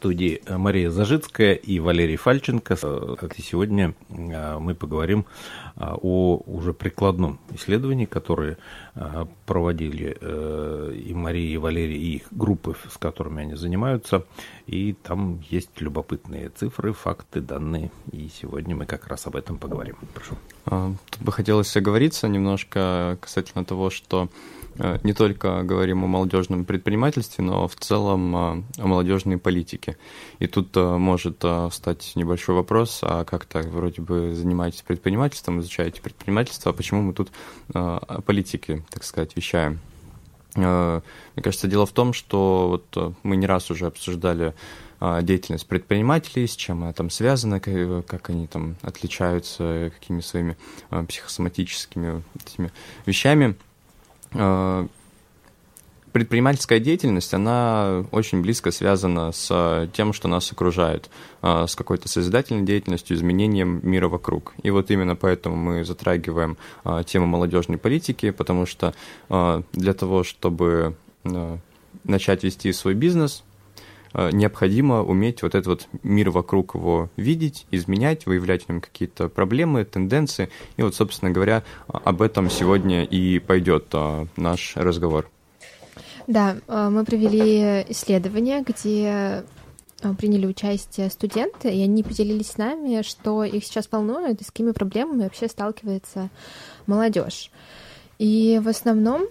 студии Мария Зажицкая и Валерий Фальченко. И сегодня а, мы поговорим а, о уже прикладном исследовании, которое а, проводили э, и Мария, и Валерий, и их группы, с которыми они занимаются. И там есть любопытные цифры, факты, данные. И сегодня мы как раз об этом поговорим. Прошу. Тут бы хотелось оговориться немножко касательно того, что Э, не только говорим о молодежном предпринимательстве, но в целом э, о молодежной политике. И тут э, может встать небольшой вопрос, а как так вроде бы занимаетесь предпринимательством, изучаете предпринимательство, а почему мы тут о политике, так сказать, вещаем? Мне кажется, дело в том, что вот мы не раз уже обсуждали деятельность предпринимателей, с чем она там связана, как они там отличаются, какими своими психосоматическими этими вещами – Э, предпринимательская деятельность, она очень близко связана с тем, что нас окружает, э, с какой-то созидательной деятельностью, изменением мира вокруг. И вот именно поэтому мы затрагиваем э, тему молодежной политики, потому что для того, чтобы начать вести свой бизнес, Э, необходимо уметь вот этот вот мир вокруг его видеть, изменять, выявлять в нем какие-то проблемы, тенденции. И вот, собственно говоря, об этом сегодня и пойдет э, наш разговор. Да, э, мы провели исследование, где приняли участие студенты, и они поделились с нами, что их сейчас волнует и с какими проблемами вообще сталкивается молодежь. И в основном,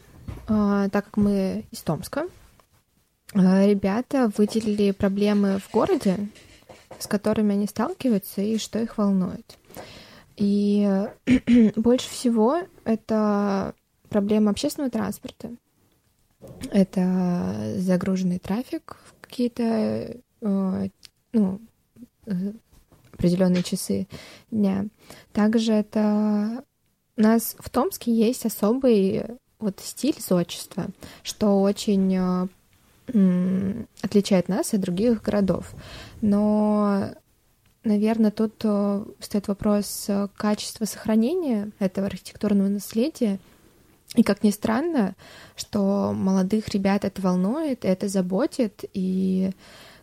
так как мы из Томска, Э, ребята выделили проблемы в городе, с которыми они сталкиваются и что их волнует. И больше всего это проблема общественного транспорта. Это загруженный трафик в какие-то э, ну, э, определенные часы дня. Также это у нас в Томске есть особый вот стиль зодчества, что очень отличает нас от других городов. Но, наверное, тут э, стоит вопрос э, качества сохранения этого архитектурного наследия. И как ни странно, что молодых ребят это волнует, это заботит, и,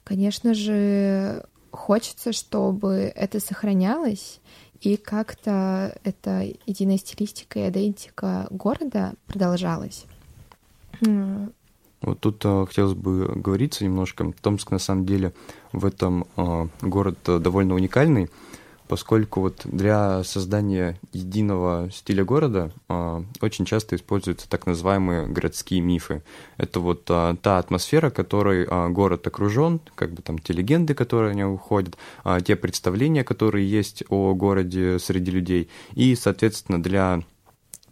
конечно же, хочется, чтобы это сохранялось, и как-то эта единая стилистика и идентика города продолжалась. Вот тут э, хотелось бы говориться немножко. Томск на самом деле в этом э, город довольно уникальный, поскольку вот для создания единого стиля города э, очень часто используются так называемые городские мифы. Это вот э, та атмосфера, которой э, город окружен, как бы там те легенды, которые о нем уходят, э, те представления, которые есть о городе среди людей. И, соответственно, для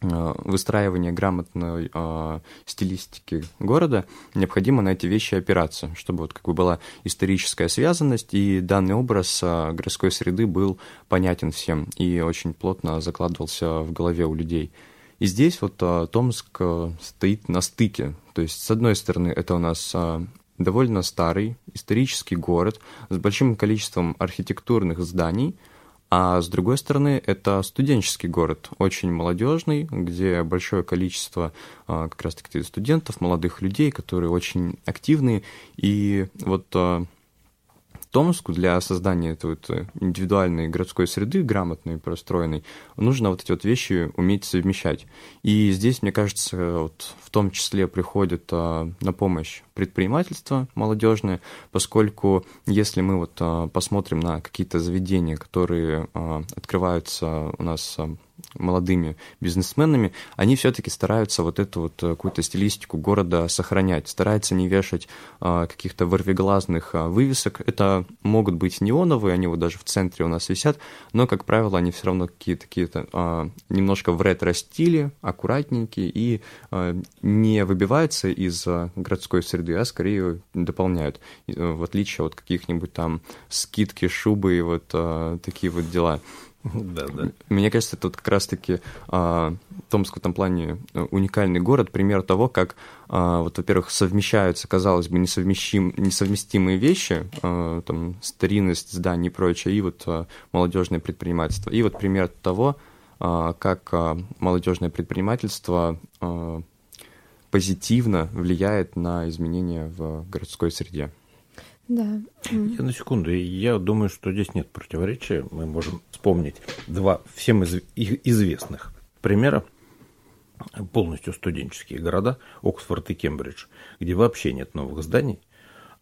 выстраивания грамотной э, стилистики города, необходимо на эти вещи опираться, чтобы вот как бы была историческая связанность, и данный образ э, городской среды был понятен всем и очень плотно закладывался в голове у людей. И здесь вот э, Томск э, стоит на стыке. То есть, с одной стороны, это у нас э, довольно старый исторический город с большим количеством архитектурных зданий – а с другой стороны, это студенческий город, очень молодежный, где большое количество а, как раз-таки студентов, молодых людей, которые очень активные. И вот а, Томску для создания этой вот э, индивидуальной городской среды, грамотной, простроенной, нужно вот эти вот вещи уметь совмещать. И здесь, мне кажется, вот в том числе приходит а, на помощь предпринимательство молодежное, поскольку если мы вот а, посмотрим на какие-то заведения, которые а, открываются у нас а, молодыми бизнесменами, они все-таки стараются вот эту вот какую-то стилистику города сохранять, стараются не вешать каких-то ворвиглазных вывесок. Это могут быть неоновые, они вот даже в центре у нас висят, но, как правило, они все равно какие-то какие а, немножко в ретро-стиле, аккуратненькие и не выбиваются из городской среды, а скорее дополняют, в отличие от каких-нибудь там скидки, шубы и вот а, такие вот дела. Да, да. Мне кажется, это вот как раз-таки а, Томск в этом плане э, уникальный город, пример того, как, а, вот, во-первых, совмещаются, казалось бы, несовместим, несовместимые вещи, а, там, старинность зданий и прочее, и вот а, молодежное предпринимательство. И вот пример того, а, как а, молодежное предпринимательство а, позитивно влияет на изменения в городской среде. Да. Я на секунду. Я думаю, что здесь нет противоречия. Мы можем вспомнить два всем из, известных примера полностью студенческие города, Оксфорд и Кембридж, где вообще нет новых зданий,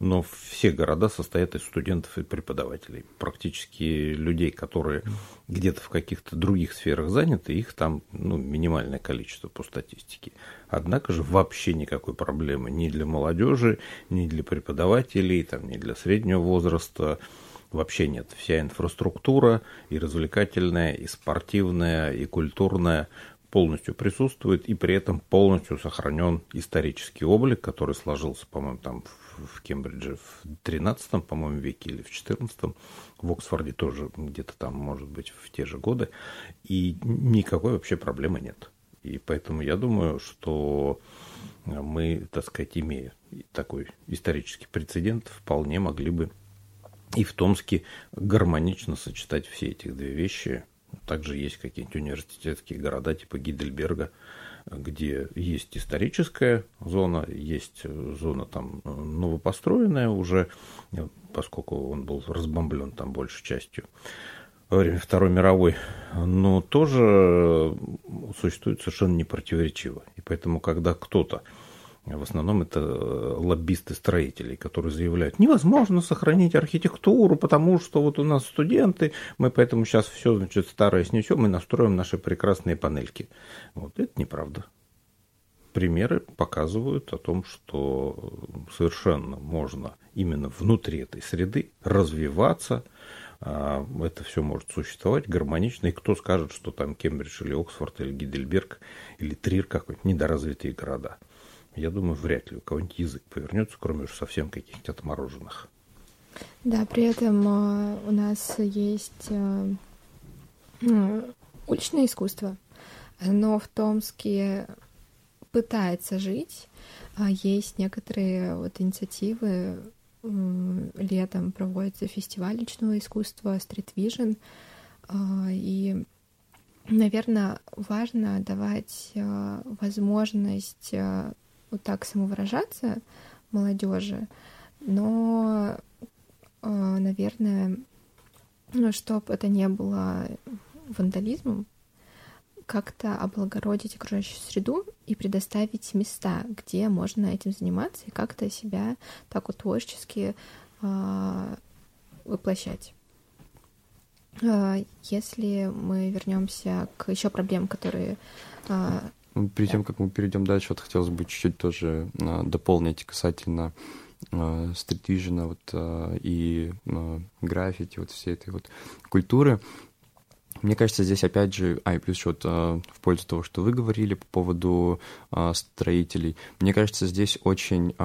но все города состоят из студентов и преподавателей. Практически людей, которые где-то в каких-то других сферах заняты, их там ну, минимальное количество по статистике. Однако же вообще никакой проблемы ни для молодежи, ни для преподавателей, там, ни для среднего возраста вообще нет. Вся инфраструктура и развлекательная, и спортивная, и культурная полностью присутствует, и при этом полностью сохранен исторический облик, который сложился, по-моему, там в Кембридже в 13 по-моему, веке или в 14 в Оксфорде тоже где-то там, может быть, в те же годы, и никакой вообще проблемы нет. И поэтому я думаю, что мы, так сказать, имея такой исторический прецедент, вполне могли бы и в Томске гармонично сочетать все эти две вещи, также есть какие-нибудь университетские города типа Гидельберга, где есть историческая зона, есть зона там новопостроенная уже, поскольку он был разбомблен там большей частью во время Второй мировой, но тоже существует совершенно непротиворечиво. И поэтому, когда кто-то в основном это э, лоббисты строителей, которые заявляют, невозможно сохранить архитектуру, потому что вот у нас студенты, мы поэтому сейчас все значит, старое снесем и настроим наши прекрасные панельки. Вот это неправда. Примеры показывают о том, что совершенно можно именно внутри этой среды развиваться, а, это все может существовать гармонично. И кто скажет, что там Кембридж или Оксфорд или Гидельберг или Трир какой-нибудь недоразвитые города – я думаю, вряд ли у кого-нибудь язык повернется, кроме уж совсем каких-нибудь отмороженных. Да, при этом э, у нас есть э, э, уличное искусство. но в Томске пытается жить. А есть некоторые вот инициативы. Летом проводится фестиваль личного искусства Street Vision. И, наверное, важно давать возможность вот так самовыражаться молодежи, но, э, наверное, ну, чтобы это не было вандализмом, как-то облагородить окружающую среду и предоставить места, где можно этим заниматься и как-то себя так вот творчески э, воплощать. Э, если мы вернемся к еще проблемам, которые э, перед тем, как мы перейдем дальше, вот хотелось бы чуть-чуть тоже а, дополнить касательно а, стритвижена вот, а, и граффити, вот всей этой вот культуры. Мне кажется, здесь опять же, а и плюс вот, в пользу того, что вы говорили по поводу строителей, мне кажется, здесь очень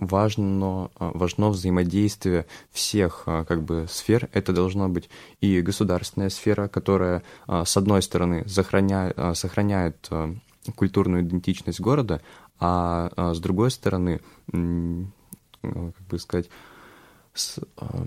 важно, важно взаимодействие всех как бы сфер. Это должна быть и государственная сфера, которая с одной стороны сохраняет, сохраняет культурную идентичность города, а, а с другой стороны, как бы сказать, с, а,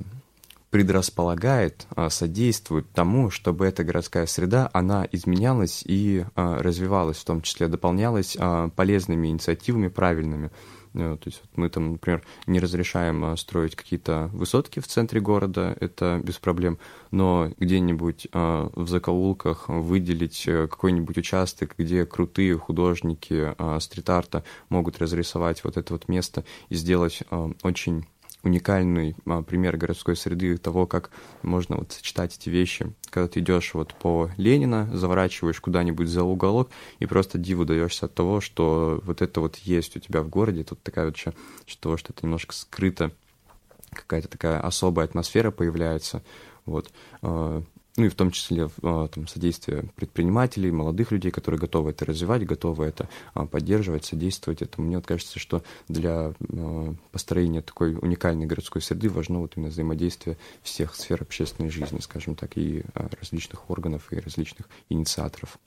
предрасполагает, а, содействует тому, чтобы эта городская среда, она изменялась и а, развивалась, в том числе дополнялась а, полезными инициативами, правильными. Э, то есть вот мы там, например, не разрешаем а, строить какие-то высотки в центре города, это без проблем, но где-нибудь а, в закоулках выделить э, какой-нибудь участок, где крутые художники а, стрит-арта могут разрисовать вот это вот место и сделать очень уникальный а, пример городской среды того, как можно вот сочетать эти вещи. Когда ты идешь вот по Ленина, заворачиваешь куда-нибудь за уголок и просто диву даешься от того, что вот это вот есть у тебя в городе. Тут такая вот что, что это немножко скрыто, какая-то такая особая атмосфера появляется. Вот. Ну и в том числе а, там, содействие предпринимателей, молодых людей, которые готовы это развивать, готовы это а, поддерживать, содействовать этому. Мне вот кажется, что для а, построения такой уникальной городской среды важно вот именно взаимодействие всех сфер общественной жизни, скажем так, и различных органов, и различных инициаторов.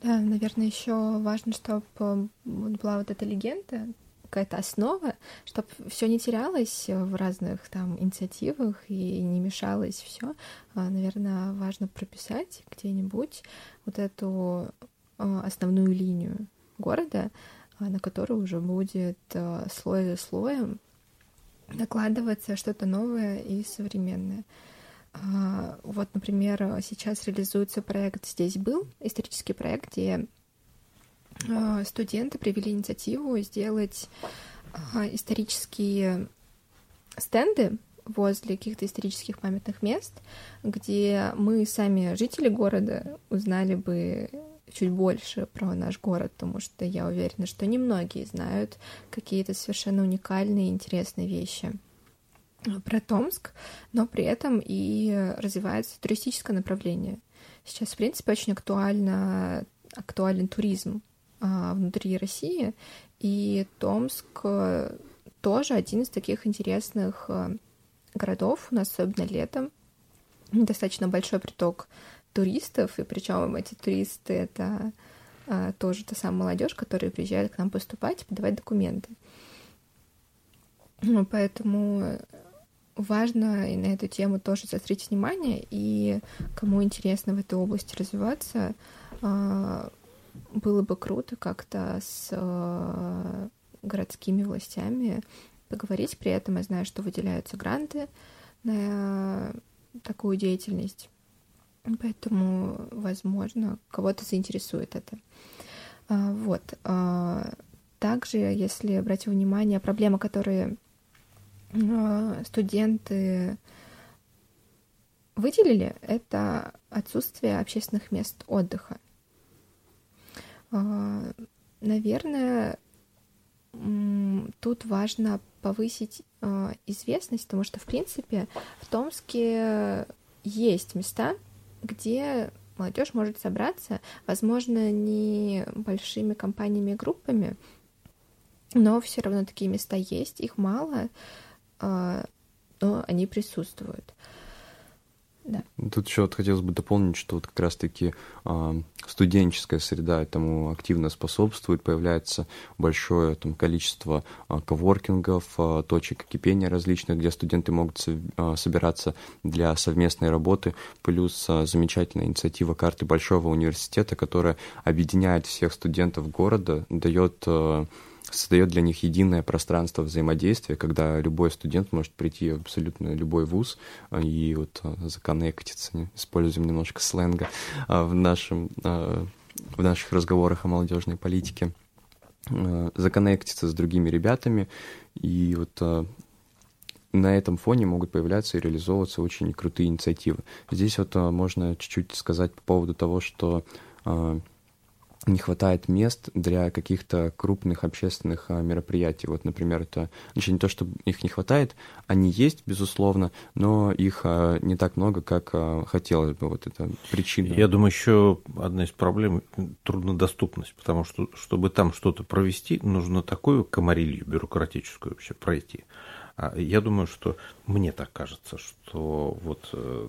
Да, наверное, еще важно, чтобы была вот эта легенда какая-то основа, чтобы все не терялось в разных там инициативах и не мешалось все. А, Наверное, важно прописать где-нибудь вот эту а, основную линию города, а, на которой уже будет слой за слоем накладываться что-то новое и современное. Вот, например, сейчас реализуется проект «Здесь был», исторический проект, где студенты привели инициативу сделать а, исторические стенды возле каких-то исторических памятных мест, где мы сами, жители города, узнали бы чуть больше про наш город, потому что я уверена, что немногие знают какие-то совершенно уникальные и интересные вещи про Томск, но при этом и развивается туристическое направление. Сейчас, в принципе, очень актуально, актуален туризм внутри России, и Томск э, тоже один из таких интересных э, городов, у нас особенно летом, достаточно большой приток туристов, и причем эти туристы это а, тоже та самая молодежь, которая приезжает к нам поступать, подавать документы. Ну, поэтому важно и на эту тему тоже заострить внимание, и кому интересно в этой области развиваться, а, было бы круто как-то с а, городскими властями поговорить. При этом я знаю, что выделяются гранты на такую деятельность. Поэтому, возможно, кого-то заинтересует это. А, вот. Также, если брать внимание, проблемы, которые студенты выделили, это отсутствие общественных мест отдыха. А, наверное, тут важно повысить а, известность, потому что, в принципе, в Томске есть места, где молодежь может собраться, возможно, не большими компаниями и группами, но все равно такие места есть, их мало, а, но они присутствуют. Да. Тут еще вот хотелось бы дополнить, что вот как раз-таки э, студенческая среда этому активно способствует, появляется большое там, количество э, коворкингов, э, точек кипения различных, где студенты могут собираться для совместной работы, плюс замечательная инициатива карты Большого университета, которая объединяет всех студентов города, дает создает для них единое пространство взаимодействия, когда любой студент может прийти в абсолютно любой вуз а, и вот а, законнектиться, используем немножко сленга а, в, нашем, в наших разговорах о молодежной политике, законнектиться с другими ребятами, и вот на этом фоне могут появляться и реализовываться очень крутые инициативы. Здесь вот можно чуть-чуть сказать по поводу того, что не хватает мест для каких-то крупных общественных а, мероприятий. Вот, например, это еще не то, что их не хватает, они есть, безусловно, но их а, не так много, как а, хотелось бы. Вот это причина. Я думаю, еще одна из проблем – труднодоступность, потому что, чтобы там что-то провести, нужно такую комарилью бюрократическую вообще пройти. А я думаю, что мне так кажется, что вот э,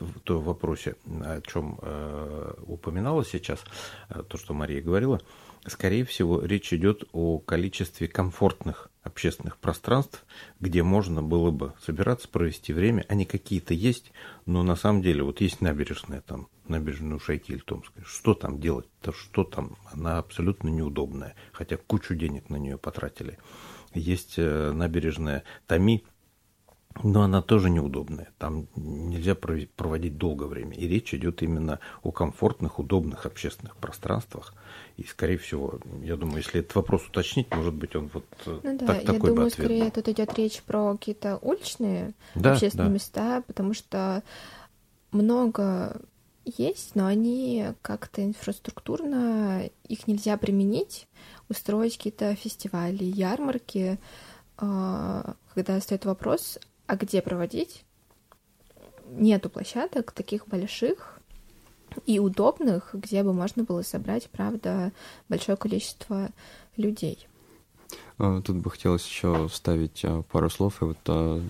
в том вопросе, о чем э, упоминала сейчас, э, то, что Мария говорила, скорее всего, речь идет о количестве комфортных общественных пространств, где можно было бы собираться, провести время. Они какие-то есть, но на самом деле вот есть набережная там, набережная Ушайки или Томская. Что там делать? То что там? Она абсолютно неудобная, хотя кучу денег на нее потратили есть э, набережная Тами, но она тоже неудобная. Там нельзя проводить долгое время. И речь идет именно о комфортных, удобных общественных пространствах. И, скорее всего, я думаю, если этот вопрос уточнить, может быть, он вот э, ну, да, так, я такой думаю, бы ответ скорее тут идет речь про какие-то уличные да, общественные да. места, потому что много есть, но они как-то инфраструктурно, их нельзя применить, устроить какие-то фестивали, ярмарки, а, когда стоит вопрос, а где проводить, нету площадок таких больших и удобных, где бы можно было собрать, правда, большое количество людей. А, тут бы хотелось еще вставить а, пару слов и вот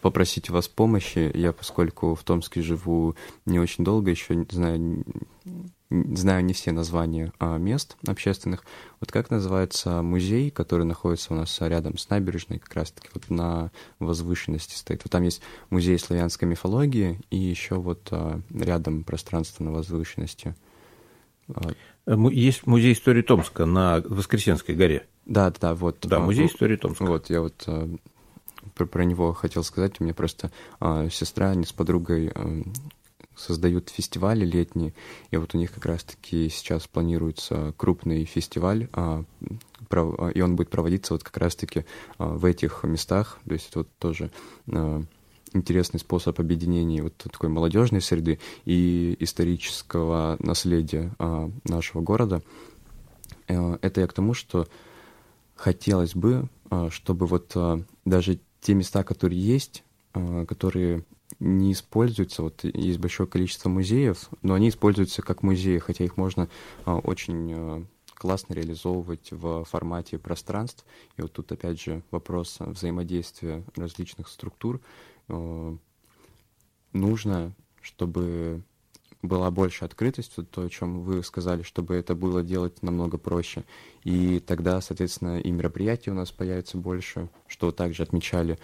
попросить вас помощи. Я, поскольку в Томске живу не очень долго, еще знаю знаю не все названия а, мест общественных. Вот как называется музей, который находится у нас рядом с набережной, как раз-таки вот на возвышенности стоит. Вот там есть музей славянской мифологии и еще вот а, рядом пространство на возвышенности. А. Есть музей истории Томска на Воскресенской горе. Да, да, вот. Да, музей истории Томска. Вот, я вот про, про него хотел сказать. У меня просто сестра, они с подругой создают фестивали летние, и вот у них как раз-таки сейчас планируется крупный фестиваль, про, и он будет проводиться вот как раз-таки э, в этих местах, то есть это вот тоже э, интересный способ объединения вот такой молодежной среды и исторического наследия нашего города. Э, это я к тому, что хотелось бы, чтобы вот даже те места, которые есть, которые не используются, вот есть большое количество музеев, но они используются как музеи, хотя их можно э, очень э, классно реализовывать в формате пространств. И вот тут опять же вопрос взаимодействия различных структур. Э, нужно, чтобы была больше открытость, то, о чем вы сказали, чтобы это было делать намного проще. И тогда, соответственно, и мероприятий у нас появится больше, что также отмечали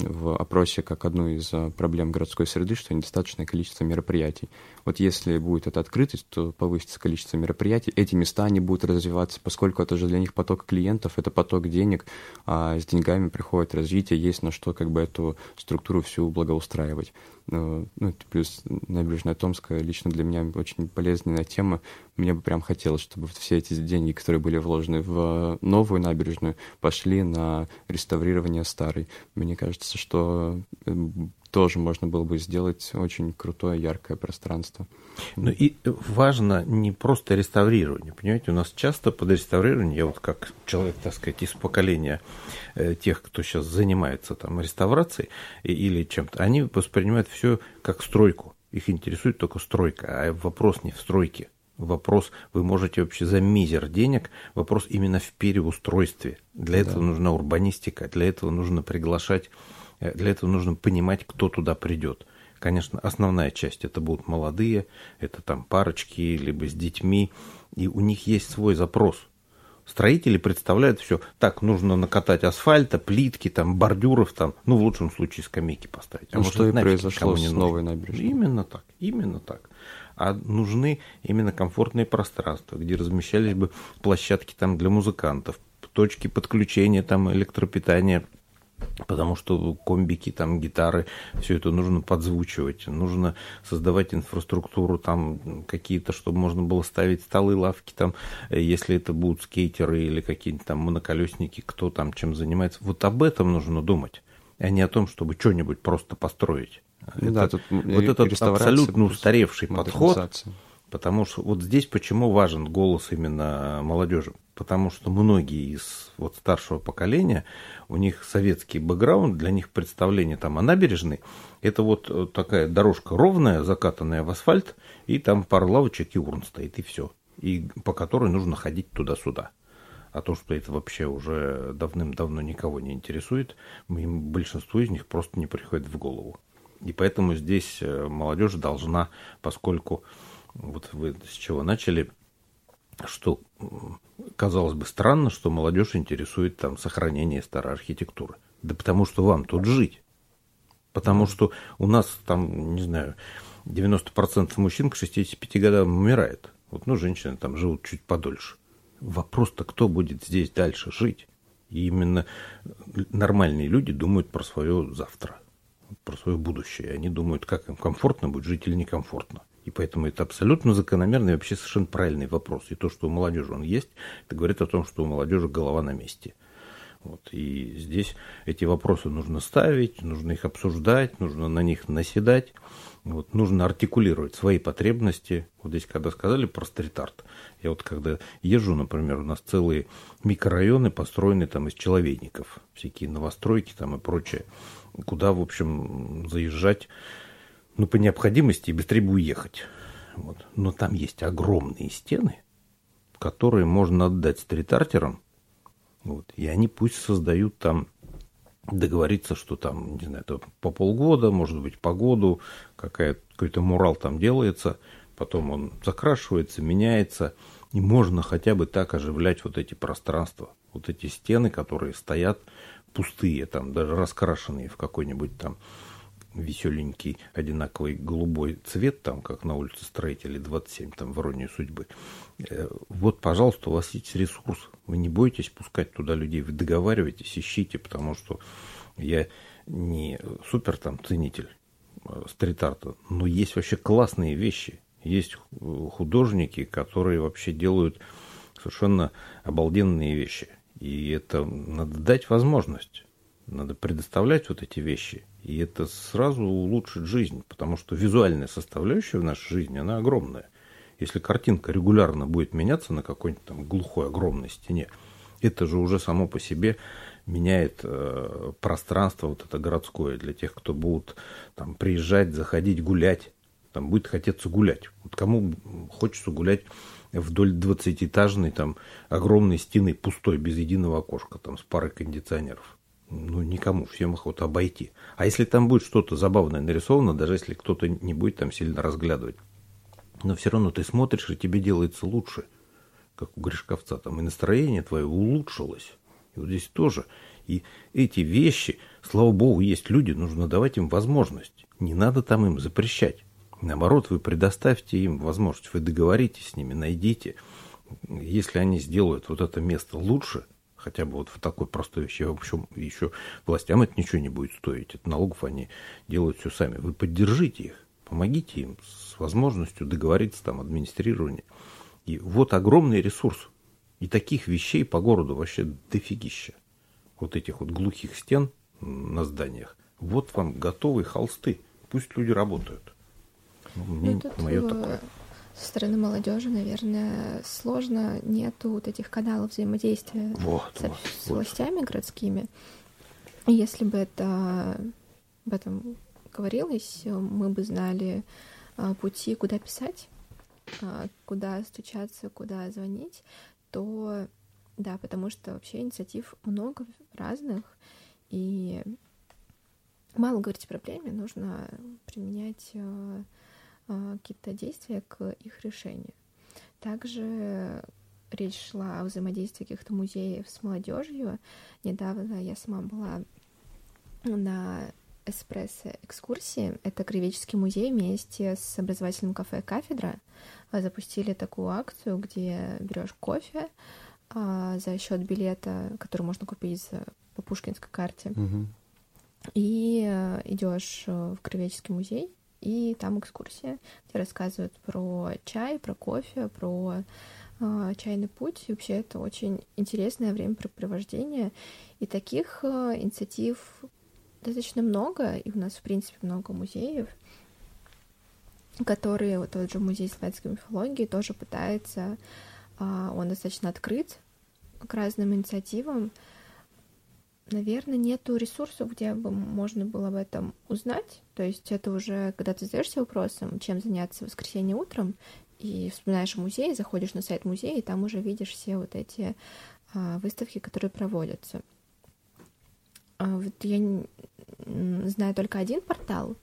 в опросе как одну из а, проблем городской среды, что недостаточное количество мероприятий. Вот если будет эта открытость, то повысится количество мероприятий. Эти места, они будут развиваться, поскольку это же для них поток клиентов, это поток денег, а с деньгами приходит развитие, есть на что как бы эту структуру всю благоустраивать. Э, ну, плюс набережная Томская лично для меня очень полезная тема. Мне бы прям хотелось, чтобы все эти деньги, которые были вложены в новую набережную, пошли на реставрирование старой. Мне кажется, что эм, тоже можно было бы сделать очень крутое, яркое пространство. Ну и важно не просто реставрирование. Понимаете, у нас часто под реставрированием, я вот как человек, так сказать, из поколения э, тех, кто сейчас занимается там реставрацией или чем-то, они воспринимают все как стройку. Их интересует только стройка, а вопрос не в стройке. Вопрос, вы можете вообще за мизер денег, вопрос именно в переустройстве. Для да. этого нужна урбанистика, для этого нужно приглашать для этого нужно понимать, кто туда придет. Конечно, основная часть это будут молодые, это там парочки, либо с детьми, и у них есть свой запрос. Строители представляют все, так, нужно накатать асфальта, плитки, там, бордюров, там, ну, в лучшем случае скамейки поставить. А ну, что и произошло с новой набережной. Именно так, именно так. А нужны именно комфортные пространства, где размещались бы площадки там для музыкантов, точки подключения там электропитания потому что комбики, там гитары, все это нужно подзвучивать, нужно создавать инфраструктуру, там какие-то, чтобы можно было ставить столы, лавки, там, если это будут скейтеры или какие-нибудь там моноколесники, кто там чем занимается. Вот об этом нужно думать, а не о том, чтобы что-нибудь просто построить. Ну, это, да, тут вот этот абсолютно устаревший подход, потому что вот здесь почему важен голос именно молодежи потому что многие из вот старшего поколения, у них советский бэкграунд, для них представление там о набережной, это вот э, такая дорожка ровная, закатанная в асфальт, и там пара лавочек и урн стоит, и все, и по которой нужно ходить туда-сюда. А то, что это вообще уже давным-давно никого не интересует, им, большинству из них просто не приходит в голову. И поэтому здесь э, молодежь должна, поскольку вот вы с чего начали, что казалось бы странно, что молодежь интересует там сохранение старой архитектуры. Да потому что вам тут жить. Потому что у нас там, не знаю, 90% мужчин к 65 годам умирает. Вот, ну, женщины там живут чуть подольше. Вопрос-то, кто будет здесь дальше жить? И именно нормальные люди думают про свое завтра, про свое будущее. Они думают, как им комфортно будет жить или некомфортно. И поэтому это абсолютно закономерный вообще совершенно правильный вопрос. И то, что у молодежи он есть, это говорит о том, что у молодежи голова на месте. Вот. И здесь эти вопросы нужно ставить, нужно их обсуждать, нужно на них наседать. Вот, нужно артикулировать свои потребности. Вот здесь, когда сказали про стрит-арт, я вот когда езжу, например, у нас целые микрорайоны построены там из человейников, всякие новостройки там и прочее, куда, в общем, заезжать ну, по необходимости быстрее бы уехать. Вот. Но там есть огромные стены, которые можно отдать стрит-артерам, вот, и они пусть создают там, договориться, что там, не знаю, это по полгода, может быть, по году, какой-то мурал там делается, потом он закрашивается, меняется, и можно хотя бы так оживлять вот эти пространства, вот эти стены, которые стоят пустые, там даже раскрашенные в какой-нибудь там веселенький, одинаковый голубой цвет, там, как на улице Строителей 27, там, в Иронии судьбы. Э, вот, пожалуйста, у вас есть ресурс. Вы не бойтесь пускать туда людей, вы договариваетесь, ищите, потому что я не супер там ценитель э, стрит-арта, но есть вообще классные вещи. Есть художники, которые вообще делают совершенно обалденные вещи. И это надо дать возможность. Надо предоставлять вот эти вещи. И это сразу улучшит жизнь, потому что визуальная составляющая в нашей жизни, она огромная. Если картинка регулярно будет меняться на какой-нибудь там глухой огромной стене, это же уже само по себе меняет э, пространство вот это городское для тех, кто будут там приезжать, заходить, гулять. Там будет хотеться гулять. Вот кому хочется гулять вдоль двадцатиэтажной там огромной стены пустой, без единого окошка, там с парой кондиционеров ну, никому, всем охота обойти. А если там будет что-то забавное нарисовано, даже если кто-то не будет там сильно разглядывать, но все равно ты смотришь, и тебе делается лучше, как у Гришковца, там и настроение твое улучшилось. И вот здесь тоже. И эти вещи, слава богу, есть люди, нужно давать им возможность. Не надо там им запрещать. Наоборот, вы предоставьте им возможность, вы договоритесь с ними, найдите. Если они сделают вот это место лучше – хотя бы вот в такой простой вещи. В общем, еще властям это ничего не будет стоить. Это налогов они делают все сами. Вы поддержите их, помогите им с возможностью договориться там администрирование. И вот огромный ресурс. И таких вещей по городу вообще дофигища. Вот этих вот глухих стен на зданиях. Вот вам готовые холсты. Пусть люди работают. Ну, мне мое такое со стороны молодежи, наверное, сложно, нету вот этих каналов взаимодействия вот, с, вот, с властями вот. городскими. Если бы это об этом говорилось, мы бы знали а, пути, куда писать, а, куда стучаться, куда звонить, то да, потому что вообще инициатив много разных, и мало говорить о проблеме, нужно применять а, какие-то действия к их решению. Также речь шла о взаимодействии каких-то музеев с молодежью. Недавно я сама была на эспрессо экскурсии. Это Кривеческий музей вместе с образовательным кафе «Кафедра» запустили такую акцию, где берешь кофе а, за счет билета, который можно купить по Пушкинской карте, угу. и а, идешь в Кривеческий музей и там экскурсия, где рассказывают про чай, про кофе, про э, чайный путь. И вообще это очень интересное времяпрепровождение. И таких э, инициатив достаточно много, и у нас, в принципе, много музеев, которые, вот тот же музей славянской мифологии тоже пытается, э, он достаточно открыт к разным инициативам, наверное, нету ресурсов, где бы можно было об этом узнать. То есть это уже, когда ты задаешься вопросом, чем заняться в воскресенье утром, и вспоминаешь музей, заходишь на сайт музея, и там уже видишь все вот эти а, выставки, которые проводятся. А вот я знаю только один портал,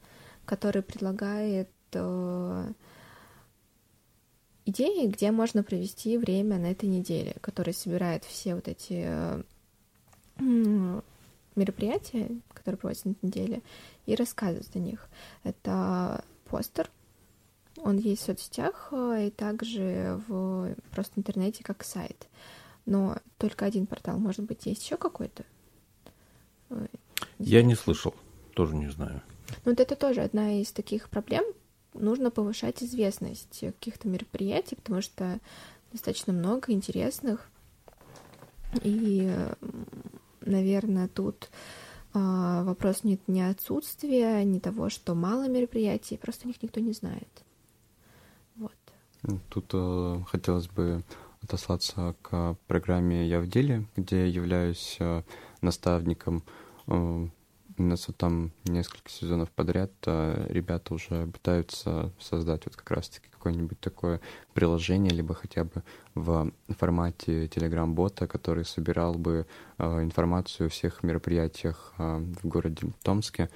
который предлагает а, идеи, где можно провести время на этой неделе, который собирает все вот эти мероприятия, которые проводятся на этой неделе, и рассказывать о них. Это постер, он есть в соцсетях э, и также в просто интернете как сайт. Но только один портал, может быть, есть еще какой-то? Я не слышал, тоже не знаю. Ну, вот это тоже одна из таких проблем. Нужно повышать известность каких-то мероприятий, потому что достаточно много интересных. И наверное, тут э, вопрос нет не отсутствия, не того, что мало мероприятий, просто о них никто не знает. Вот. Тут э, хотелось бы отослаться к программе «Я в деле», где являюсь э, наставником э, у нас там несколько сезонов подряд а, ребята уже пытаются создать вот как раз-таки какое-нибудь такое приложение, либо хотя бы в формате телеграм-бота, который собирал бы а, информацию о всех мероприятиях а, в городе Томске.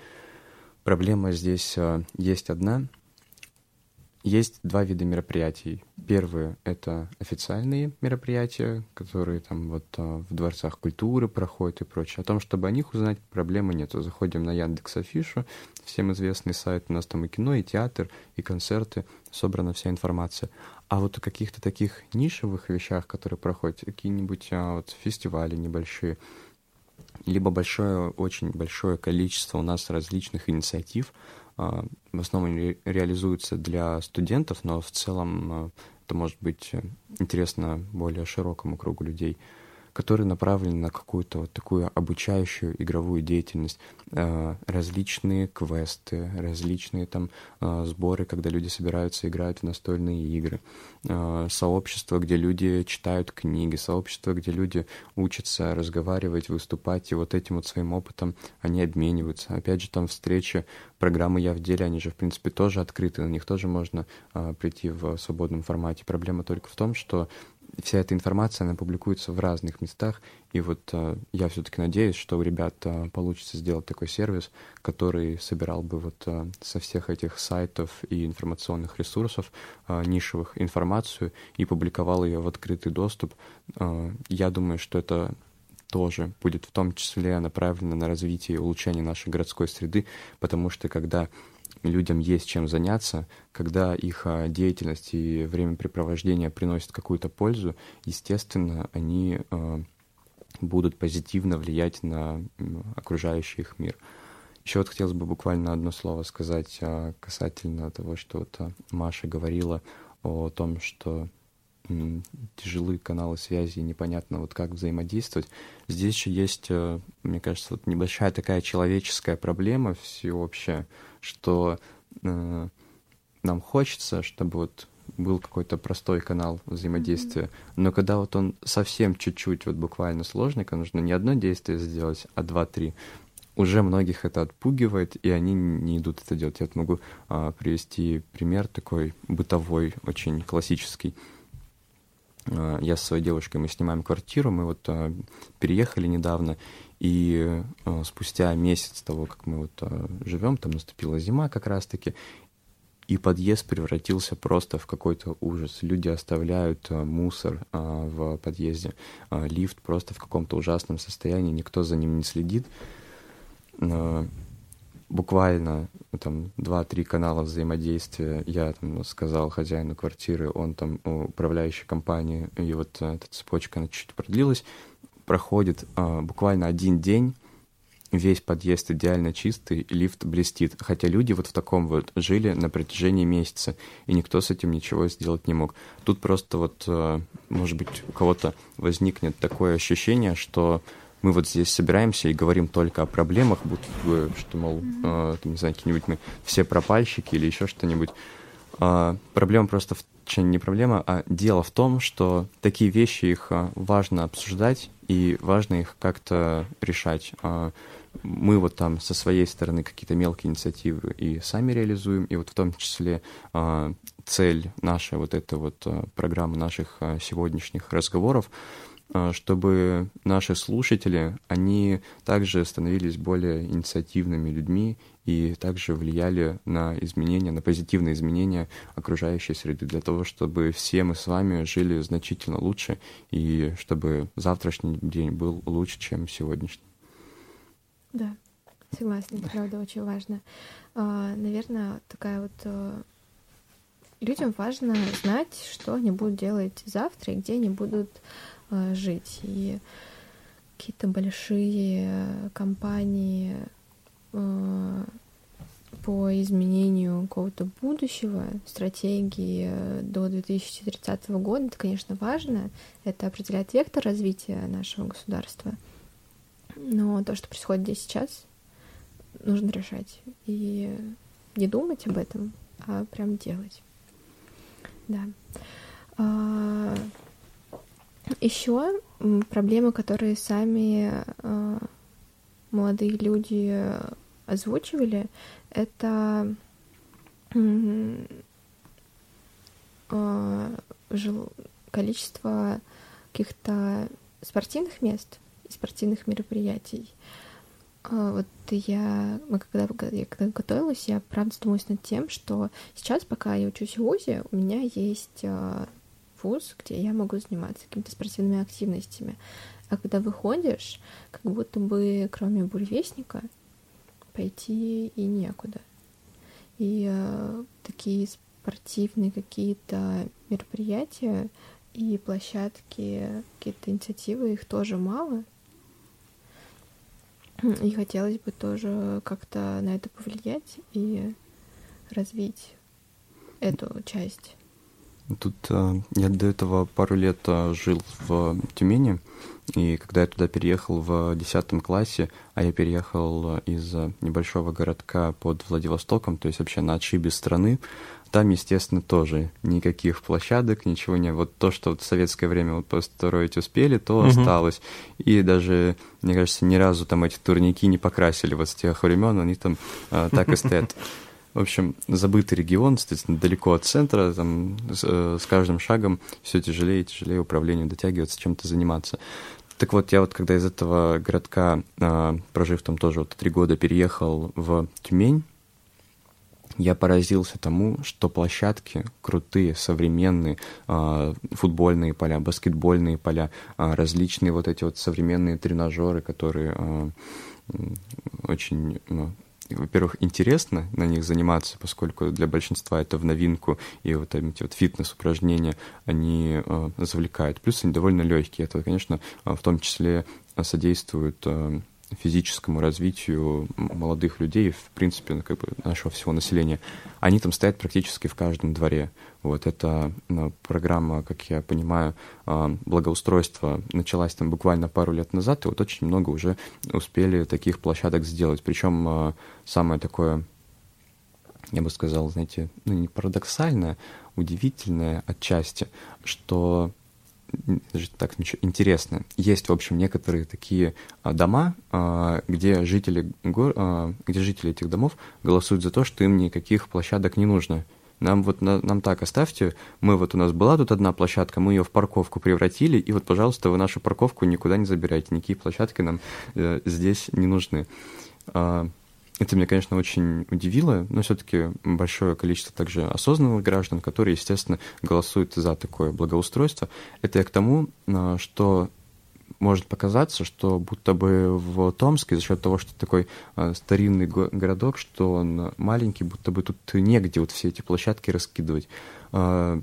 Проблема здесь есть одна. Есть два вида мероприятий. Первые — это официальные мероприятия, которые там вот а, в дворцах культуры проходят и прочее. О том, чтобы о них узнать, проблемы нет. Заходим на Яндекс Афишу, всем известный сайт, у нас там и кино, и театр, и концерты, собрана вся информация. А вот о каких-то таких нишевых вещах, которые проходят, какие-нибудь а, вот, фестивали небольшие, либо большое, очень большое количество у нас различных инициатив, в основном ре реализуются для студентов, но в целом а, это может быть интересно более широкому кругу людей – которые направлены на какую-то вот такую обучающую игровую деятельность, э, различные квесты, различные там э, сборы, когда люди собираются играть в настольные игры, э, сообщества, где люди читают книги, сообщества, где люди учатся разговаривать, выступать, и вот этим вот своим опытом они обмениваются. Опять же, там встречи, программы «Я в деле», они же, в принципе, тоже открыты, на них тоже можно прийти в свободном формате. Проблема только в том, что вся эта информация, она публикуется в разных местах, и вот э, я все-таки надеюсь, что у ребят э, получится сделать такой сервис, который собирал бы вот э, со всех этих сайтов и информационных ресурсов нишевых информацию и публиковал ее в открытый доступ. Я думаю, что это тоже будет в том числе направлено на развитие и улучшение нашей городской среды, потому что когда людям есть чем заняться, когда их а, деятельность и времяпрепровождение приносят какую-то пользу, естественно, они а, будут позитивно влиять на окружающий их мир. Еще вот хотелось бы буквально одно слово сказать а, касательно того, что вот Маша говорила о том, что тяжелые каналы связи, непонятно вот как взаимодействовать. Здесь еще есть, э, мне кажется, вот небольшая такая человеческая проблема всеобщая, что э, нам хочется, чтобы вот был какой-то простой канал взаимодействия, mm-hmm. но когда вот он совсем чуть-чуть, вот буквально сложный, когда нужно не одно действие сделать, а два-три, уже многих это отпугивает, и они не идут это делать. Я вот могу а, привести пример такой бытовой, очень классический. А, я со своей девушкой, мы снимаем квартиру, мы вот а, переехали недавно, и а, спустя месяц того, как мы вот живем, там наступила зима как раз-таки, и подъезд превратился просто в какой-то ужас. Люди оставляют мусор в подъезде, лифт просто в каком-то ужасном состоянии, никто за ним не следит буквально там два-три канала взаимодействия. Я там сказал хозяину квартиры, он там управляющей компании, и вот эта цепочка, она чуть продлилась. Проходит а, буквально один день, весь подъезд идеально чистый, лифт блестит. Хотя люди вот в таком вот жили на протяжении месяца, и никто с этим ничего сделать не мог. Тут просто вот, э, может быть, у кого-то возникнет такое ощущение, что мы вот здесь собираемся и говорим только о проблемах, будто бы, что, мол, э, там, не знаю, какие-нибудь мы все пропальщики или еще что-нибудь. Э, проблема просто в не проблема, а дело в том, что такие вещи их а, важно обсуждать и важно их как-то решать. Мы вот там со своей стороны какие-то мелкие инициативы и сами реализуем, и вот в том числе цель нашей вот этой вот программы наших сегодняшних разговоров чтобы наши слушатели, они также становились более инициативными людьми и также влияли на изменения, на позитивные изменения окружающей среды, для того, чтобы все мы с вами жили значительно лучше и чтобы завтрашний день был лучше, чем сегодняшний. Да, согласна, это правда очень важно. А, наверное, такая вот э, людям важно знать, что они будут делать завтра и где они будут жить. И какие-то большие компании э, по изменению какого-то будущего, стратегии до 2030 года, это, конечно, важно. Это определяет вектор развития нашего государства. Но то, что происходит здесь сейчас, нужно решать. И не думать об этом, а прям делать. Да. Еще проблемы, которые сами э, молодые люди озвучивали, это э, количество каких-то спортивных мест и спортивных мероприятий. А, вот я, мы когда, я когда готовилась, я правда задумалась над тем, что сейчас, пока я учусь в ВУЗе, у меня есть а, вуз, где я могу заниматься какими-то спортивными активностями. А когда выходишь, как будто бы кроме буревестника пойти и некуда. И э, такие спортивные какие-то мероприятия и площадки, какие-то инициативы, их тоже мало. И хотелось бы тоже как-то на это повлиять и развить эту часть. Тут э, я до этого пару лет э, жил в Тюмени, и когда я туда переехал в 10 классе, а я переехал из небольшого городка под Владивостоком, то есть вообще на отшибе страны, там, естественно, тоже никаких площадок, ничего не. Вот то, что вот в советское время вот построить успели, то угу. осталось. И даже, мне кажется, ни разу там эти турники не покрасили вот с тех времен, они там а, так и стоят. В общем, забытый регион, естественно, далеко от центра, там с, э, с каждым шагом все тяжелее и тяжелее управлению дотягиваться, чем-то заниматься. Так вот, я вот когда из этого городка, э, прожив там тоже вот три года, переехал в Тюмень, я поразился тому, что площадки крутые, современные, э, футбольные поля, баскетбольные поля, э, различные вот эти вот современные тренажеры, которые очень ну, во-первых, интересно на них заниматься, поскольку для большинства это в новинку, и вот эти вот фитнес-упражнения, они э, завлекают. Плюс они довольно легкие. Это, конечно, в том числе содействует э, физическому развитию молодых людей, в принципе, ну, как бы нашего всего населения, они там стоят практически в каждом дворе. Вот эта ну, программа, как я понимаю, а, благоустройства началась там буквально пару лет назад, и вот очень много уже успели таких площадок сделать. Причем а, самое такое, я бы сказал, знаете, ну не парадоксальное, удивительное отчасти, что даже так интересно. Есть, в общем, некоторые такие дома, где жители, где жители этих домов голосуют за то, что им никаких площадок не нужно. Нам вот на, нам так оставьте, мы вот у нас была тут одна площадка, мы ее в парковку превратили, и вот, пожалуйста, вы нашу парковку никуда не забирайте, никакие площадки нам э, здесь не нужны. А, это меня, конечно, очень удивило, но все-таки большое количество также осознанных граждан, которые, естественно, голосуют за такое благоустройство. Это я к тому, а, что может показаться, что будто бы в Томске за счет того, что такой а, старинный городок, что он маленький, будто бы тут негде вот все эти площадки раскидывать. А,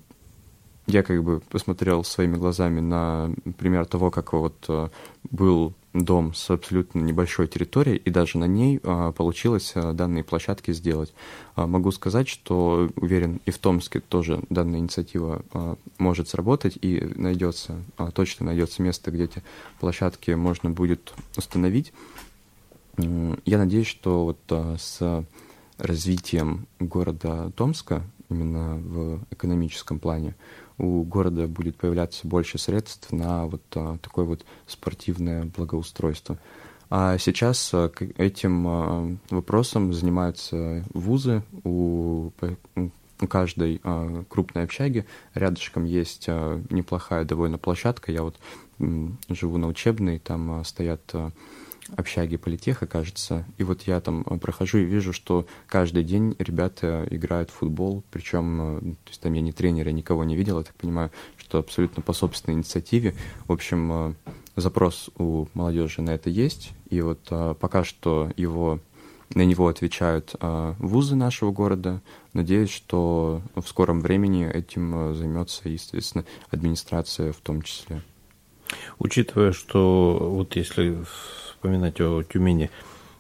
я как бы посмотрел своими глазами на пример того, как вот был дом с абсолютно небольшой территорией, и даже на ней а, получилось а, данные площадки сделать. А, могу сказать, что уверен, и в Томске тоже данная инициатива может сработать, и найдется, точно найдется место, где эти площадки можно будет установить. Я надеюсь, что вот с развитием города Томска, именно в экономическом плане, у города будет появляться больше средств на вот а, такое вот спортивное благоустройство. А сейчас а, этим а, вопросом занимаются вузы. У, каждой крупной общаги рядышком есть неплохая довольно площадка. Я вот живу на учебной, там стоят общаги политеха, кажется. И вот я там э, прохожу и вижу, что каждый день ребята играют в футбол, причем, э, то есть там я не тренера, никого не видел, я так понимаю, что абсолютно по собственной инициативе. В общем, э, запрос у молодежи на это есть, и вот пока что его на него отвечают вузы нашего города. Надеюсь, что в скором времени этим займется, естественно, администрация в том числе. Учитывая, что вот если вспоминать о Тюмени,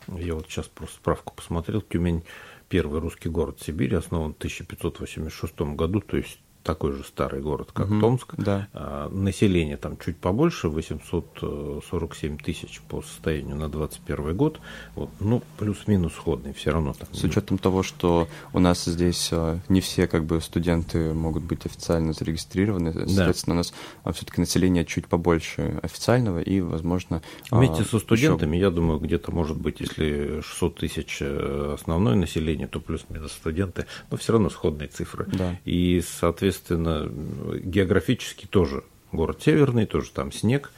я вот сейчас просто справку посмотрел, Тюмень первый русский город Сибири, основан в 1586 году, то есть такой же старый город, как угу, Томск. Да. А, население там чуть побольше, 847 тысяч по состоянию на 21 год. Вот, ну, плюс-минус сходный все равно. Там С учетом того, что у нас здесь а, не все как бы студенты могут быть официально зарегистрированы, да. соответственно, у нас а, все-таки население чуть побольше официального и, возможно... Вместе со студентами, еще... я думаю, где-то может быть, если 600 тысяч э, основное население, то плюс-минус студенты, но все равно сходные цифры. Да. И, соответственно, соответственно, географически тоже город северный, тоже там снег,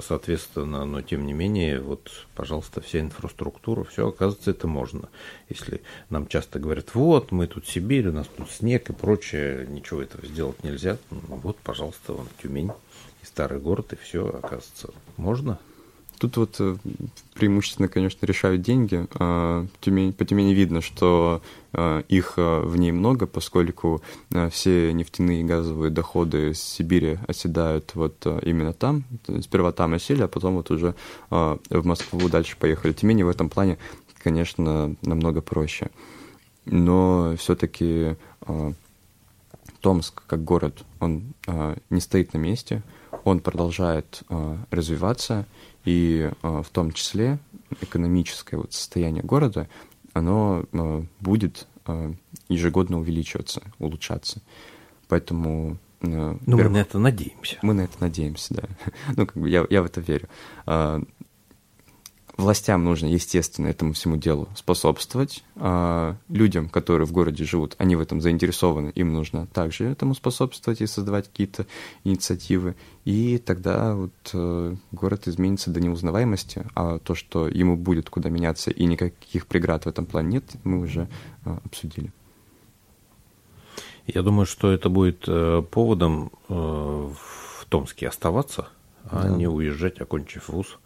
соответственно, но тем не менее, вот, пожалуйста, вся инфраструктура, все, оказывается, это можно. Если нам часто говорят, вот, мы тут Сибирь, у нас тут снег и прочее, ничего этого сделать нельзя, ну, вот, пожалуйста, вон, Тюмень и старый город, и все, оказывается, можно. Тут вот э, преимущественно, конечно, решают деньги. А, по Тюмени видно, что а, их а, в ней много, поскольку все нефтяные и газовые доходы с Сибири оседают вот именно там. Сперва там осели, а потом вот уже в Москву дальше поехали. Тюмени в этом плане, конечно, намного проще. Но все-таки Томск как город, он не стоит на месте, он продолжает развиваться, и а, в том числе экономическое вот состояние города, оно а, будет а, ежегодно увеличиваться, улучшаться. Поэтому... Ну, мы на это надеемся. Мы на это надеемся, да. Ну, как бы я, я в это верю властям нужно, естественно, этому всему делу способствовать. А людям, которые в городе живут, они в этом заинтересованы, им нужно также этому способствовать и создавать какие-то инициативы. И тогда вот э, город изменится до неузнаваемости, а то, что ему будет куда меняться и никаких преград в этом плане нет, мы уже э, обсудили. Я думаю, что это будет э, поводом в Томске оставаться, а да. не уезжать, окончив вуз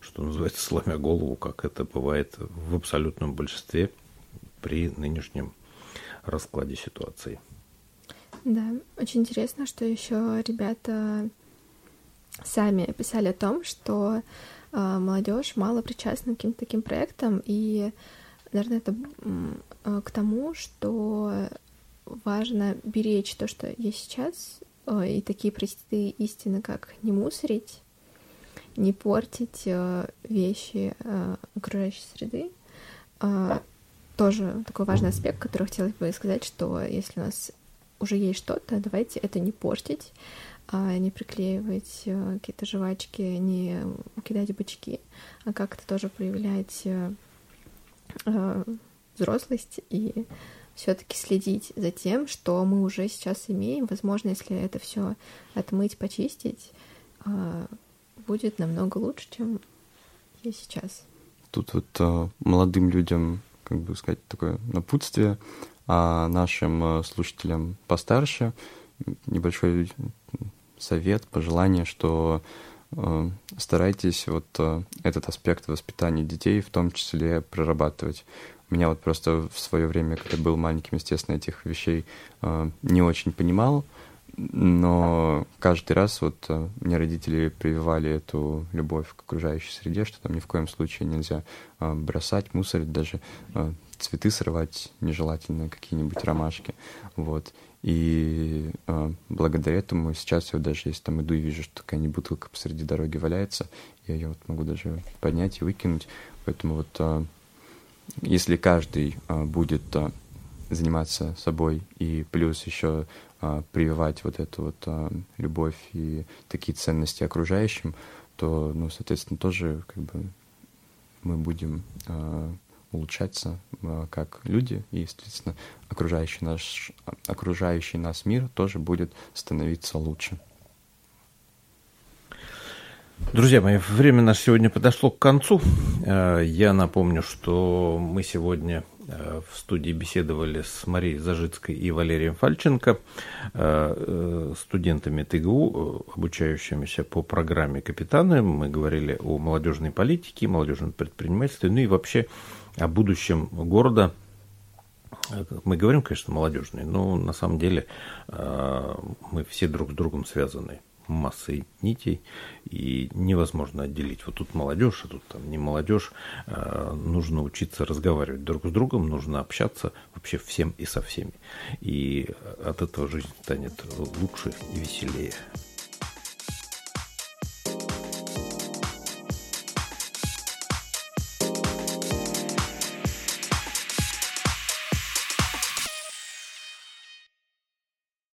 что называется, сломя голову, как это бывает в абсолютном большинстве при нынешнем раскладе ситуации. Да, очень интересно, что еще ребята сами писали о том, что э, молодежь мало причастна к каким-то таким проектам, и, наверное, это э, к тому, что важно беречь то, что есть сейчас, э, и такие простые истины, как не мусорить, не портить э, вещи э, окружающей среды. А, тоже такой важный аспект, который хотелось бы сказать, что если у нас уже есть что-то, давайте это не портить, а не приклеивать э, какие-то жвачки, не кидать бычки, а как-то тоже проявлять взрослость и все-таки следить за тем, что мы уже сейчас имеем. Возможно, если это все отмыть, почистить, будет намного лучше, чем я сейчас. Тут вот э, молодым людям, как бы сказать, такое напутствие, а нашим э, слушателям постарше небольшой совет, пожелание, что э, старайтесь вот э, этот аспект воспитания детей в том числе прорабатывать. У меня вот просто в свое время, когда был маленьким, естественно, этих вещей э, не очень понимал, но каждый раз вот э, мне родители прививали эту любовь к окружающей среде, что там ни в коем случае нельзя э, бросать, мусорить, даже э, цветы срывать нежелательно, какие-нибудь ромашки, вот. И э, благодаря этому сейчас я даже если там иду и вижу, что какая-нибудь бутылка посреди дороги валяется, я ее вот могу даже поднять и выкинуть. Поэтому вот э, если каждый э, будет э, заниматься собой и плюс еще прививать вот эту вот а, любовь и такие ценности окружающим, то, ну, соответственно, тоже как бы мы будем а, улучшаться а, как люди, и, естественно, окружающий, наш, окружающий нас мир тоже будет становиться лучше. Друзья мои, время наше сегодня подошло к концу. А, я напомню, что мы сегодня Э, в студии беседовали с Марией Зажицкой и Валерием Фальченко, э, э, студентами ТГУ, обучающимися по программе «Капитаны». Мы говорили о молодежной политике, молодежном предпринимательстве, ну и вообще о будущем города. Мы говорим, конечно, молодежный, но на самом деле мы все друг с другом связаны массой нитей, и невозможно отделить. Вот тут молодежь, а тут там не молодежь. А, нужно учиться разговаривать друг с другом, нужно общаться вообще всем и со всеми. И от этого жизнь станет лучше и веселее.